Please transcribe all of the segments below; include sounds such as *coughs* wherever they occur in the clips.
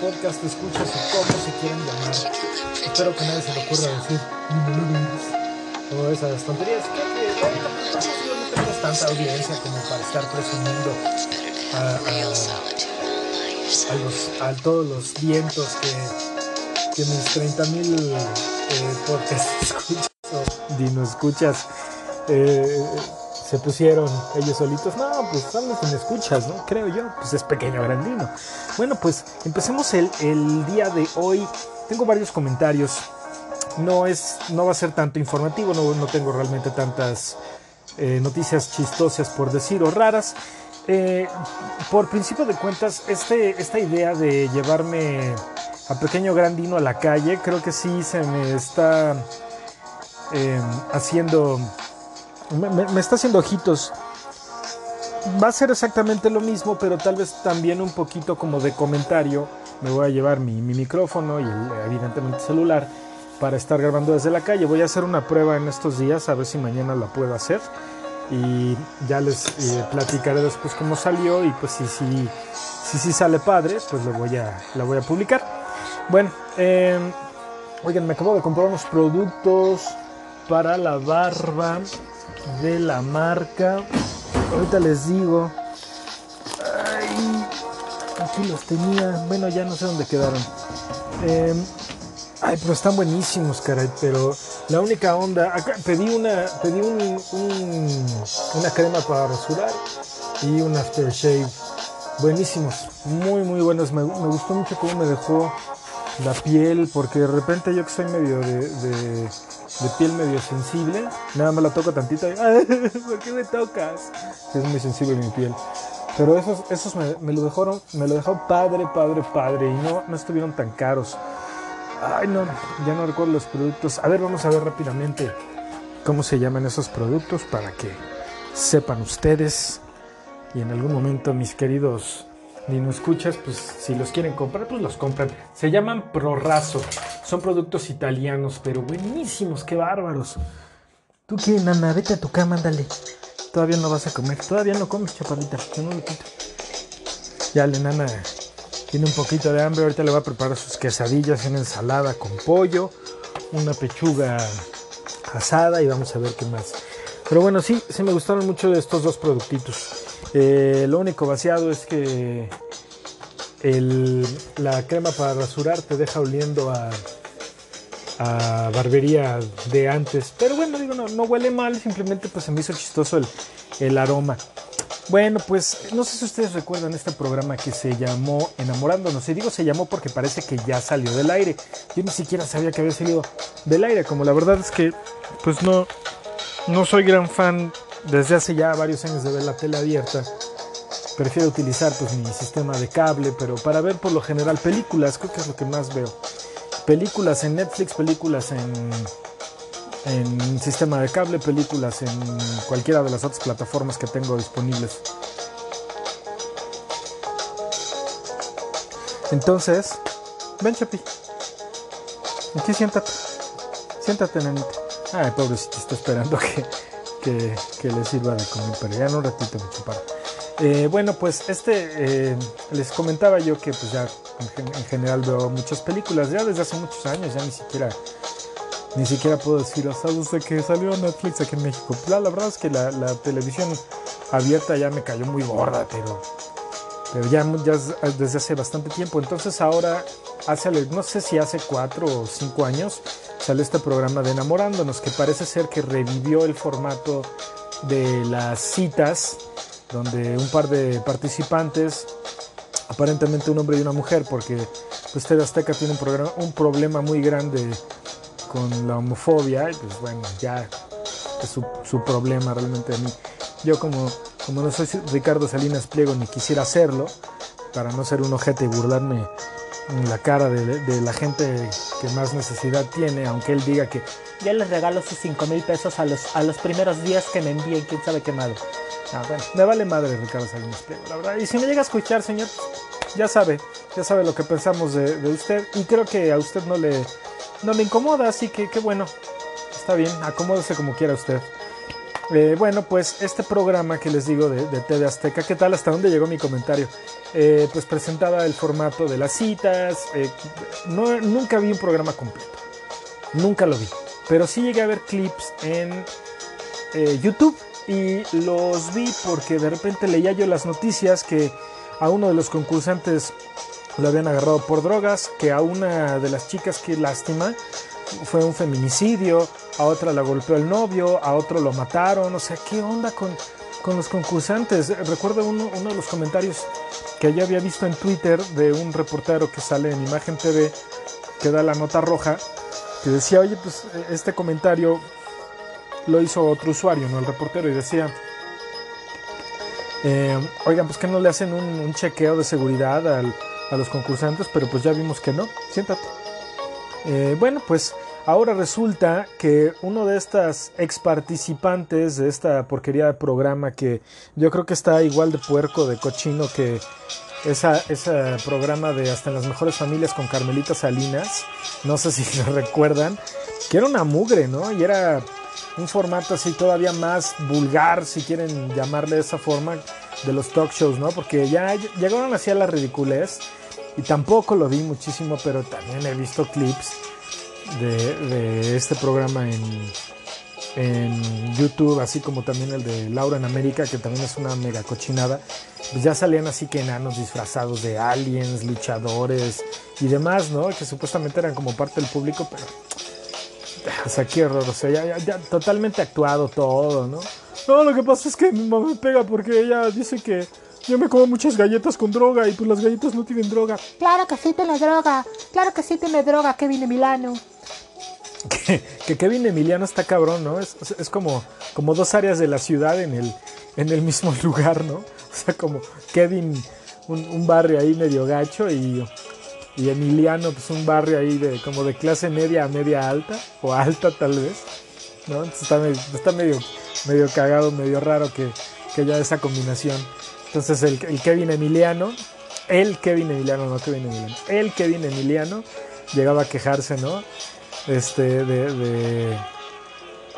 podcast escuchas como se quieren llamar. Espero que nadie se le ocurra decir o esas tonterías. Que, no tenemos tanta audiencia como para estar presumiendo a, a, todos los vientos que, que mis 30 mil eh, podcasts *laughs* escuchas o dino escuchas. Eh, se pusieron ellos solitos. No, pues son los que me escuchas, ¿no? Creo yo. Pues es pequeño grandino. Bueno, pues empecemos el, el día de hoy. Tengo varios comentarios. No, es, no va a ser tanto informativo, no, no tengo realmente tantas eh, noticias chistosas por decir o raras. Eh, por principio de cuentas, este, esta idea de llevarme a Pequeño Grandino a la calle, creo que sí se me está eh, haciendo me, está haciendo ojitos. Va a ser exactamente lo mismo, pero tal vez también un poquito como de comentario. Me voy a llevar mi, micrófono y el, evidentemente celular para estar grabando desde la calle. Voy a hacer una prueba en estos días a ver si mañana la puedo hacer y ya les eh, platicaré después cómo salió y pues si si, si, si sale padre pues lo voy a, la voy a publicar. Bueno, em, oigan, me acabo de comprar unos productos para la barba de la marca. Ahorita les digo. Ay, aquí los tenía. Bueno, ya no sé dónde quedaron. Em, ay, pero están buenísimos, caray. Pero la única onda. Acá pedí una. Pedí un, una crema para rasurar y un aftershave. Buenísimos. Muy, muy buenos. Me, gustó mucho cómo me dejó la piel. Porque de repente yo que soy medio de de piel medio sensible. Nada más la toco tantito *laughs* ¿por qué me tocas? Es muy sensible mi piel. Pero esos, esos me, lo dejaron, me lo dejaron padre, padre, padre. Y no, no estuvieron tan caros. Ay, no, ya no recuerdo los productos. A ver, vamos a ver rápidamente cómo se llaman esos productos para que sepan ustedes. Y en algún momento, mis queridos ni no escuchas, pues si los quieren comprar, pues los compran. Se llaman Prorraso. Son productos italianos, pero buenísimos, qué bárbaros. ¿Tú qué, nana? Vete a tu cama, ándale. Todavía no vas a comer. Todavía no comes, chaparrita. Yo no lo quito. Ya, la nana tiene un poquito de hambre. Ahorita le va a preparar sus quesadillas en ensalada con pollo, una pechuga asada y vamos a ver qué más. Pero bueno, sí, sí me gustaron mucho estos dos productitos. Eh, lo único vaciado es que la crema para rasurar te deja oliendo a, barbería de antes. Pero bueno, digo, no, huele mal, simplemente pues se me hizo chistoso el, aroma. Bueno, pues no sé si ustedes recuerdan este programa que se llamó Enamorándonos. Y digo se llamó porque parece que ya salió del aire. Yo ni siquiera sabía que había salido del aire, como la verdad es que pues no, no soy gran fan desde hace ya varios años de ver la tele abierta, prefiero utilizar pues mi sistema de cable, pero para ver por lo general películas, creo que es lo que más veo. Películas en Netflix, películas en, en sistema de cable, películas en cualquiera de las otras plataformas que tengo disponibles. Entonces, ven Chapi. Aquí siéntate. Siéntate, nenita. Ay, pobrecito, está esperando que, que, les sirva de comer, pero ya en un ratito me chuparon. Eh, bueno, pues este, eh, les comentaba yo que pues ya en, general veo muchas películas, ya desde hace muchos años, ya ni siquiera, ni siquiera puedo decir hasta desde que salió Netflix aquí en México. La, la verdad es que la, televisión abierta ya me cayó muy gorda, pero, ya desde hace bastante tiempo. Entonces ahora, hace, no sé si hace cuatro o cinco años, sale este programa de Enamorándonos, que parece ser que revivió el formato de las citas, donde un par de participantes, aparentemente un hombre y una mujer, porque pues TV Azteca tiene un, programa, un problema muy grande con la homofobia, y pues bueno, ya es su, problema realmente a mí. Yo como, como no soy Ricardo Salinas Pliego ni quisiera hacerlo, para no ser un ojete y burlarme en la cara de, de la gente que más necesidad tiene, aunque él diga que ya les regalo sus 5 mil pesos a los, a los primeros días que me envíen, quién sabe qué madre. Ah, bueno, me vale madre Ricardo Salinas Pliego, la verdad. Y si me llega a escuchar, señor, ya sabe, ya sabe lo que pensamos de, de usted. Y creo que a usted no le, no le incomoda, así que qué bueno. Está bien, acomódese como quiera usted. Eh, bueno, pues este programa que les digo de, de Azteca, ¿qué tal? ¿Hasta dónde llegó mi comentario? Eh, pues presentaba el formato de las citas. Eh, no, nunca vi un programa completo. Nunca lo vi. Pero sí llegué a ver clips en YouTube. Y los vi porque de repente leía yo las noticias que a uno de los concursantes lo habían agarrado por drogas, que a una de las chicas, que lástima, fue un feminicidio, a otra la golpeó el novio, a otro lo mataron, o sea, ¿qué onda con, con los concursantes? Recuerdo uno, uno, de los comentarios que yo había visto en Twitter de un reportero que sale en Imagen TV, que da la nota roja, que decía, oye, pues este comentario lo hizo otro usuario, ¿no? El reportero, y decía, eh, oigan, pues que no le hacen un chequeo de seguridad al, a los concursantes, pero pues ya vimos que no, siéntate. Eh, bueno, pues ahora resulta que uno de estas ex participantes de esta porquería de programa que yo creo que está igual de puerco, de cochino que esa, programa de Hasta en las mejores familias con Carmelita Salinas, no sé si *laughs* lo recuerdan, que era una mugre, ¿no? Y era un formato así todavía más vulgar, si quieren llamarle de esa forma, de los talk shows, ¿no? Porque ya llegaron así a la ridiculez y tampoco lo vi muchísimo, pero también he visto clips de, este programa en, en, YouTube, así como también el de Laura en América, que también es una mega cochinada. Pues ya salían así que enanos disfrazados de aliens, luchadores y demás, ¿no? Que supuestamente eran como parte del público, pero. O sea, qué horror, o sea, ya, ya, ya totalmente actuado todo, ¿no? No, lo que pasa es que mi mamá me pega porque ella dice que yo me como muchas galletas con droga y pues las galletas no tienen droga. Claro que sí tiene droga. Claro que sí tiene droga, Kevin Emiliano. *laughs* Que, que Kevin Emiliano está cabrón, ¿no? Es, es, como, como dos áreas de la ciudad en el, en el mismo *laughs* lugar, ¿no? O sea, como Kevin, un, un barrio ahí medio gacho y, y, Emiliano, pues un barrio ahí de como de clase media a media alta, o alta tal vez, ¿no? Entonces está medio, está medio, medio cagado, medio raro que, que haya esa combinación. Entonces el, Kevin Emiliano, el Kevin Emiliano, no Kevin Emiliano, el Kevin Emiliano llegaba a quejarse, ¿no? Este, de, de,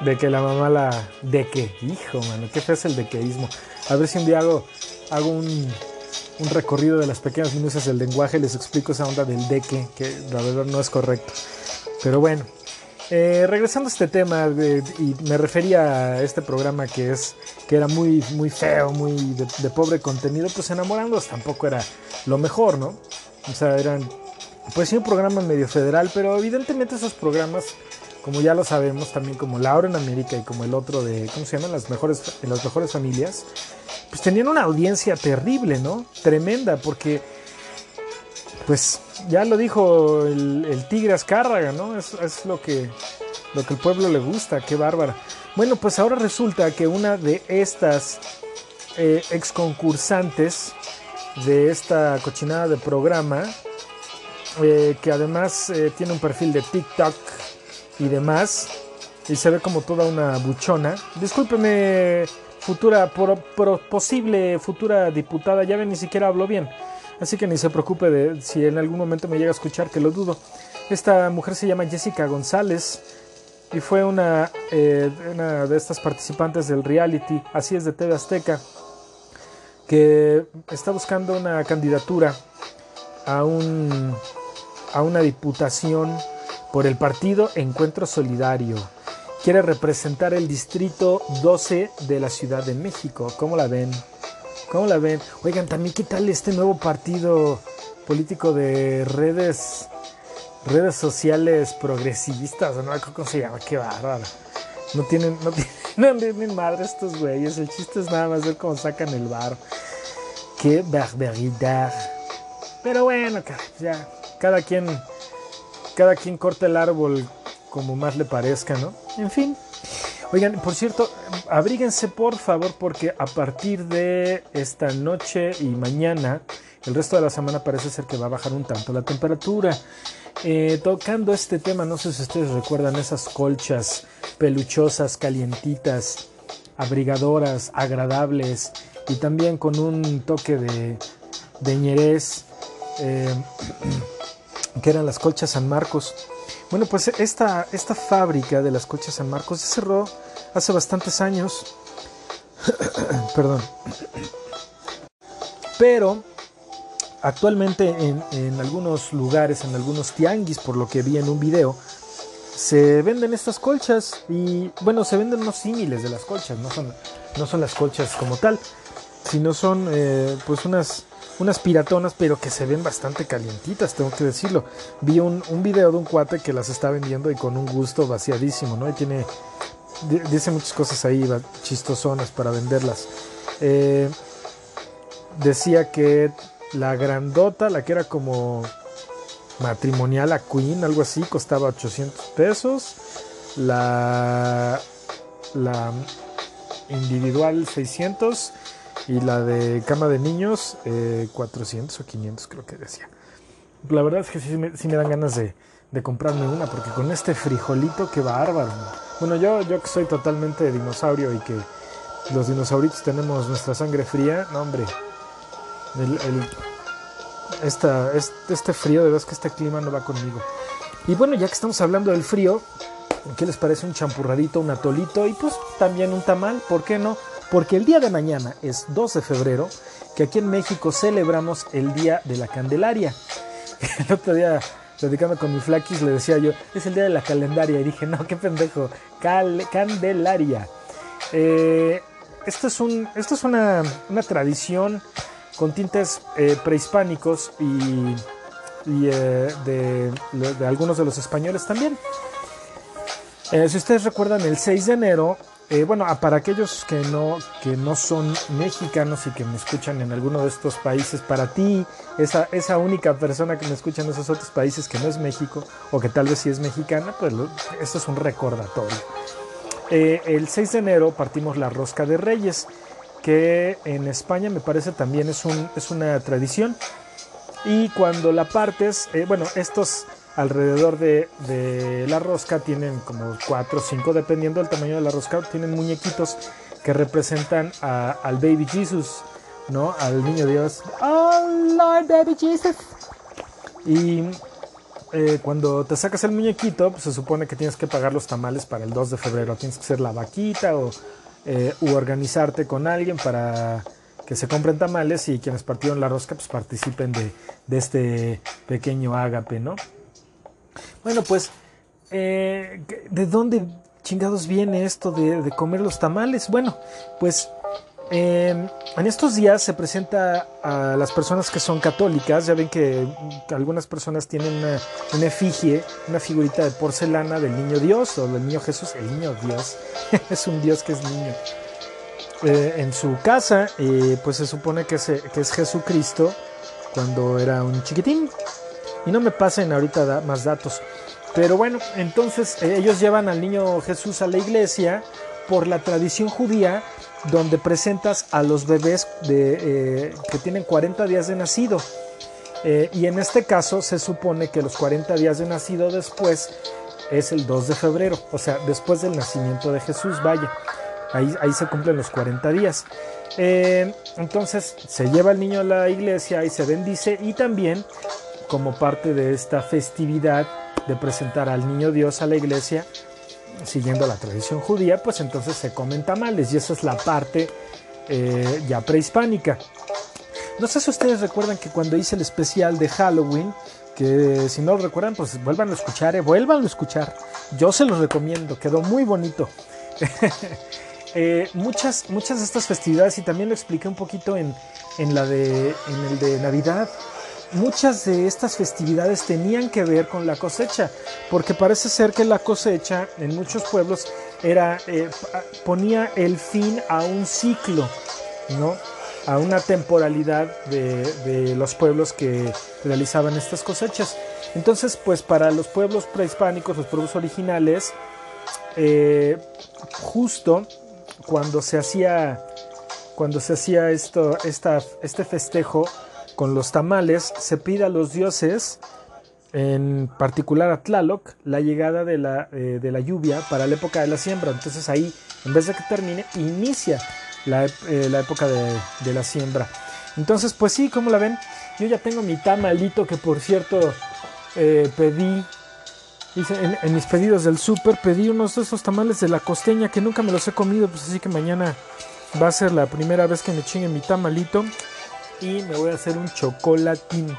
de que la mamá la... ¿De qué? Hijo, mano, qué feo es el dequeísmo. A ver si un día hago, hago un, un recorrido de las pequeñas minucias del lenguaje les explico esa onda del deque, que la verdad no es correcto. Pero bueno, eh, regresando a este tema, de, y me refería a este programa que es que era muy, muy feo, muy de, de, pobre contenido, pues Enamorándonos tampoco era lo mejor, ¿no? O sea, eran, pues sí, un programa medio federal, pero evidentemente esos programas, como ya lo sabemos, también como Laura en América y como el otro de, ¿cómo se llaman? Las mejores, las mejores familias, pues tenían una audiencia terrible, ¿no? Tremenda, porque pues ya lo dijo el, Tigre Azcárraga, ¿no? Es, es, lo, que, lo que el pueblo le gusta, qué bárbara. Bueno, pues ahora resulta que una de estas eh, ex concursantes de esta cochinada de programa, eh, que además eh, tiene un perfil de TikTok y demás, y se ve como toda una buchona. Discúlpeme, futura, por, posible futura diputada, ya ven, ni siquiera hablo bien. Así que ni se preocupe de si en algún momento me llega a escuchar, que lo dudo. Esta mujer se llama Jessica González y fue una, eh, una de estas participantes del reality, así es de TV Azteca, que está buscando una candidatura a, un, a una diputación por el partido Encuentro Solidario. Quiere representar el distrito 12 de la Ciudad de México. ¿Cómo la ven? ¿Cómo la ven? Oigan, también qué tal este nuevo partido político de redes redes sociales progresistas, ¿no? ¿Cómo se llama? Qué bárbaro. No tienen, no tienen, *laughs* no tienen madre estos güeyes. El chiste es nada más ver cómo sacan el bar. Qué barbaridad. Pero bueno, ya, cada quien, cada quien corta el árbol como más le parezca, ¿no? En fin. Oigan, por cierto, abríguense por favor porque a partir de esta noche y mañana, el resto de la semana parece ser que va a bajar un tanto la temperatura. Eh, tocando este tema, no sé si ustedes recuerdan esas colchas peluchosas, calientitas, abrigadoras, agradables y también con un toque de, de ñerez, eh, *clears throat* que eran las colchas San Marcos. Bueno, pues esta, esta fábrica de las colchas San Marcos se cerró hace bastantes años. *coughs* Perdón. Pero actualmente en, en, algunos lugares, en algunos tianguis, por lo que vi en un video, se venden estas colchas y bueno, se venden unos símiles de las colchas, no son, no son las colchas como tal, sino son eh, pues unas, unas piratonas, pero que se ven bastante calientitas, tengo que decirlo. Vi un, un, video de un cuate que las está vendiendo y con un gusto vaciadísimo, ¿no? Y tiene, dice muchas cosas ahí chistosonas para venderlas. Eh, decía que la grandota, la que era como matrimonial a Queen, algo así, costaba 800 pesos. La, la individual 600 y la de cama de niños 400 eh, o 500 creo que decía. La verdad es que sí me, dan ganas de, de, comprarme una porque con este frijolito que bárbaro. Bueno, yo, yo que soy totalmente dinosaurio y que los dinosauritos tenemos nuestra sangre fría, no hombre, el, esta, este frío, de verdad es que este clima no va conmigo. Y bueno, ya que estamos hablando del frío, ¿qué les parece un champurradito, un atolito y pues también un tamal? ¿Por qué no? Porque el día de mañana es 2 de febrero, que aquí en México celebramos el Día de la Candelaria. *laughs* El otro día, platicando con mi flaquis, le decía yo, es el Día de la Calendaria. Y dije, no, qué pendejo, Candelaria. Eh, esto es, un, esto es una, una tradición con tintes eh, prehispánicos y, eh, de, algunos de los españoles también. Si ustedes recuerdan, el 6 de enero, bueno, para aquellos que no, que no son mexicanos y que me escuchan en alguno de estos países, para ti, esa, esa única persona que me escucha en esos otros países que no es México o que tal vez sí es mexicana, pues esto es un recordatorio. el 6 de enero partimos la rosca de reyes que en España me parece también es, un, es una tradición. Y cuando la partes, eh, bueno, estos alrededor de, de, la rosca tienen como 4 o 5, dependiendo del tamaño de la rosca, tienen muñequitos que representan al baby Jesus, ¿no? Al niño Dios. Oh, Lord baby Jesus. Y eh, cuando te sacas el muñequito, pues se supone que tienes que pagar los tamales para el 2 de febrero. Tienes que ser la vaquita o eh, u organizarte con alguien para que se compren tamales y quienes partieron la rosca pues participen de, este pequeño ágape, ¿no? Bueno, pues, eh, ¿de dónde chingados viene esto de, comer los tamales? Bueno, pues Em, en estos días se presenta a las personas que son católicas, ya ven que algunas personas tienen una, efigie, una figurita de porcelana del niño Dios o del niño Jesús, el niño Dios, *laughs* es un Dios que es niño. Eh, en su casa, eh, pues se supone que, que es Jesucristo cuando era un chiquitín. Y no me pasen ahorita más datos. Pero bueno, entonces eh, ellos llevan al niño Jesús a la iglesia por la tradición judía donde presentas a los bebés de, eh, que tienen 40 días de nacido. Eh, y en este caso se supone que los 40 días de nacido después es el 2 de febrero, o sea, después del nacimiento de Jesús, vaya, ahí, ahí se cumplen los 40 días. Entonces se lleva el niño a la iglesia y se bendice y también como parte de esta festividad de presentar al niño Dios a la iglesia, siguiendo la tradición judía, pues entonces se comen tamales y esa es la parte eh, ya prehispánica. No sé si ustedes recuerdan que cuando hice el especial de Halloween, que si no lo recuerdan, pues vuelvan a escuchar, eh, vuelvan a escuchar. Yo se los recomiendo, quedó muy bonito. *laughs* Eh, muchas, muchas de estas festividades, y también lo expliqué un poquito en, en, la de, en el de Navidad, muchas de estas festividades tenían que ver con la cosecha, porque parece ser que la cosecha en muchos pueblos era eh, ponía el fin a un ciclo, ¿no? a una temporalidad de, los pueblos que realizaban estas cosechas. Entonces, pues para los pueblos prehispánicos, los pueblos originales, eh, justo cuando se hacía cuando se hacía esto, esta, este festejo, con los tamales se pide a los dioses en particular a Tlaloc, la llegada de la, eh, de la, lluvia para la época de la siembra. Entonces ahí, en vez de que termine, inicia la, eh, la época de, de, la siembra. Entonces, pues sí, como la ven, yo ya tengo mi tamalito que por cierto eh, pedí. En, en, mis pedidos del súper pedí unos de esos tamales de la costeña que nunca me los he comido, pues así que mañana va a ser la primera vez que me chingue mi tamalito y me voy a hacer un chocolatín.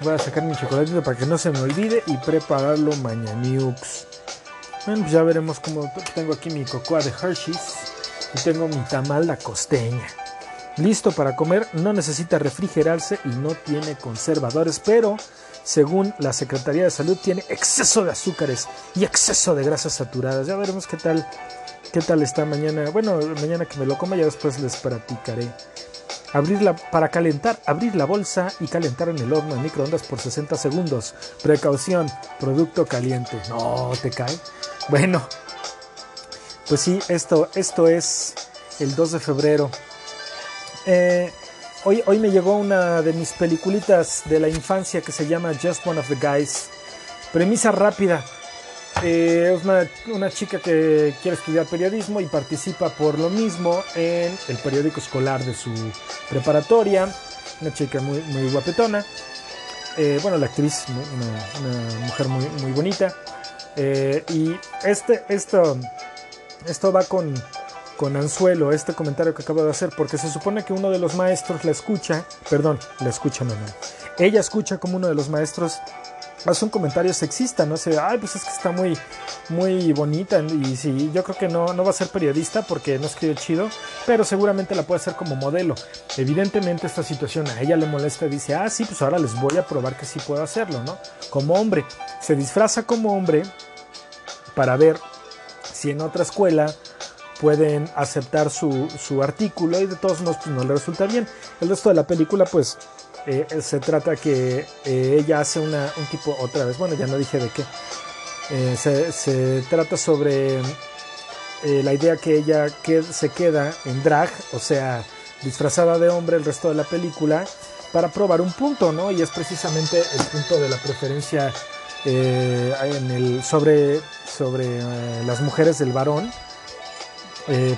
Voy a sacar mi chocolatito para que no se me olvide y prepararlo mañaniux. Bueno, pues ya veremos cómo tengo aquí mi cocoa de Hershey's y tengo mi tamal la costeña. Listo para comer, no necesita refrigerarse y no tiene conservadores, pero según la Secretaría de Salud tiene exceso de azúcares y exceso de grasas saturadas. Ya veremos qué tal qué tal está mañana. Bueno, mañana que me lo coma ya después les practicaré. Abrirla para calentar, abrir la bolsa y calentar en el horno en microondas por 60 segundos. Precaución, producto caliente. No, te cae. Bueno, pues sí, esto, esto es el 2 de febrero. Eh, hoy, hoy me llegó una de mis peliculitas de la infancia que se llama Just One of the Guys. Premisa rápida. Eh, es una, una, chica que quiere estudiar periodismo y participa por lo mismo en el periódico escolar de su preparatoria. Una chica muy, muy guapetona. Eh, bueno, la actriz, una, una mujer muy, muy bonita. Eh, y este, esto, esto va con, con anzuelo, este comentario que acabo de hacer, porque se supone que uno de los maestros la escucha, perdón, la escucha, no, no. Ella escucha como uno de los maestros hace un comentario sexista, ¿no? Se, ay, pues es que está muy, muy bonita y sí, yo creo que no, no va a ser periodista porque no escribe chido, pero seguramente la puede hacer como modelo. Evidentemente esta situación a ella le molesta y dice, ah, sí, pues ahora les voy a probar que sí puedo hacerlo, ¿no? Como hombre, se disfraza como hombre para ver si en otra escuela pueden aceptar su, su artículo y de todos modos pues no le resulta bien. El resto de la película pues eh, se trata que eh, ella hace un tipo, otra vez, bueno, ya no dije de qué, eh, se, trata sobre la idea que ella que se queda en drag, o sea, disfrazada de hombre el resto de la película, para probar un punto, ¿no? Y es precisamente el punto de la preferencia sobre, sobre las mujeres del varón,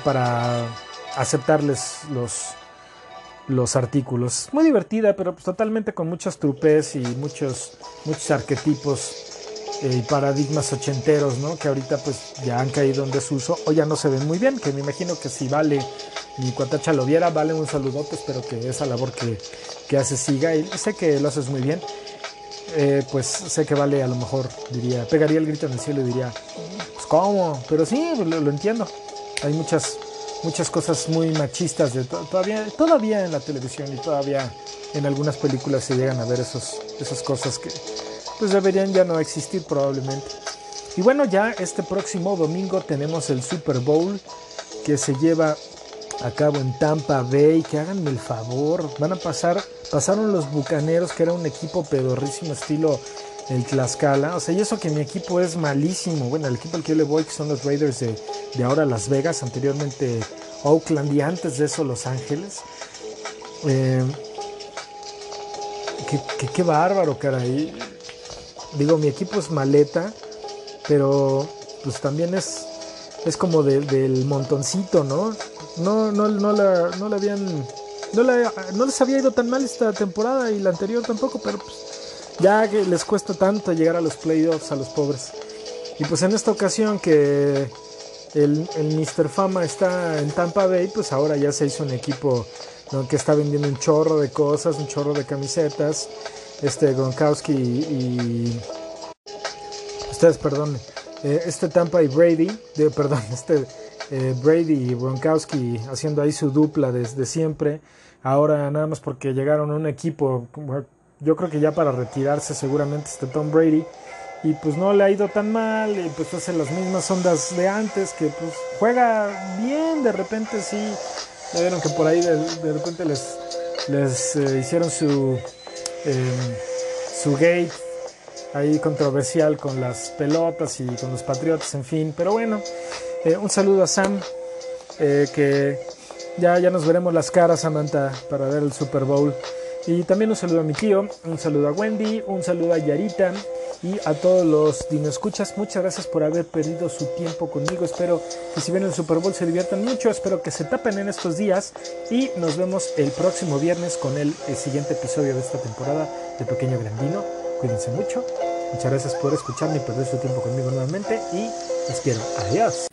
para aceptarles los los artículos. Muy divertida, pero pues totalmente con muchas trupes y muchos, muchos arquetipos eh, y paradigmas ochenteros, ¿no? Que ahorita pues ya han caído en desuso o ya no se ven muy bien, que me imagino que si vale, mi cuatacha lo viera, vale un saludote, espero que esa labor que, que hace siga y sé que lo haces muy bien. Eh, pues sé que vale a lo mejor, diría, pegaría el grito en el cielo y diría, pues cómo, pero sí, lo entiendo. Hay muchas muchas cosas muy machistas de todavía todavía en la televisión y todavía en algunas películas se llegan a ver esos esas cosas que pues deberían ya no existir probablemente. Y bueno ya este próximo domingo tenemos el Super Bowl que se lleva a cabo en Tampa Bay. Que háganme el favor van a pasar pasaron los bucaneros que era un equipo pedorrísimo estilo el Tlaxcala. O sea, y eso que mi equipo es malísimo. Bueno, el equipo al que yo le voy, son los Raiders de, de ahora Las Vegas, anteriormente Oakland y antes de eso Los Ángeles. Eh, qué, bárbaro, caray. Digo, mi equipo es maleta, pero pues también es, es como de, del montoncito, ¿no? No, no, no, la, no la habían... No, no les había ido tan mal esta temporada y la anterior tampoco, pero pues ya que les cuesta tanto llegar a los playoffs a los pobres. Y pues en esta ocasión que el, el Mr. Fama está en Tampa Bay, pues ahora ya se hizo un equipo que está vendiendo un chorro de cosas, un chorro de camisetas. Este Gronkowski y, ustedes, perdón, eh, este Tampa y Brady, de, perdón, *laughs* este eh, Brady y Gronkowski haciendo ahí su dupla desde siempre. Ahora nada más porque llegaron a un equipo yo creo que ya para retirarse seguramente este Tom Brady. Y pues no le ha ido tan mal, y pues hace las mismas ondas de antes, que pues juega bien, de repente sí, ya vieron que por ahí de, repente les, les eh, hicieron su, eh, su gate ahí controversial con las pelotas y con los patriotas, en fin, pero bueno, eh, un saludo a Sam, que ya, ya nos veremos las caras, Samantha, para ver el Super Bowl. Y también un saludo a mi tío, un saludo a Wendy, un saludo a Yarita y a todos los Dino Escuchas. Muchas gracias por haber perdido su tiempo conmigo. Espero que si ven el Super Bowl se diviertan mucho. Espero que se tapen en estos días y nos vemos el próximo viernes con el, siguiente episodio de esta temporada de Pequeño Grandino. Cuídense mucho. Muchas gracias por escucharme y perder su tiempo conmigo nuevamente y los quiero. Adiós.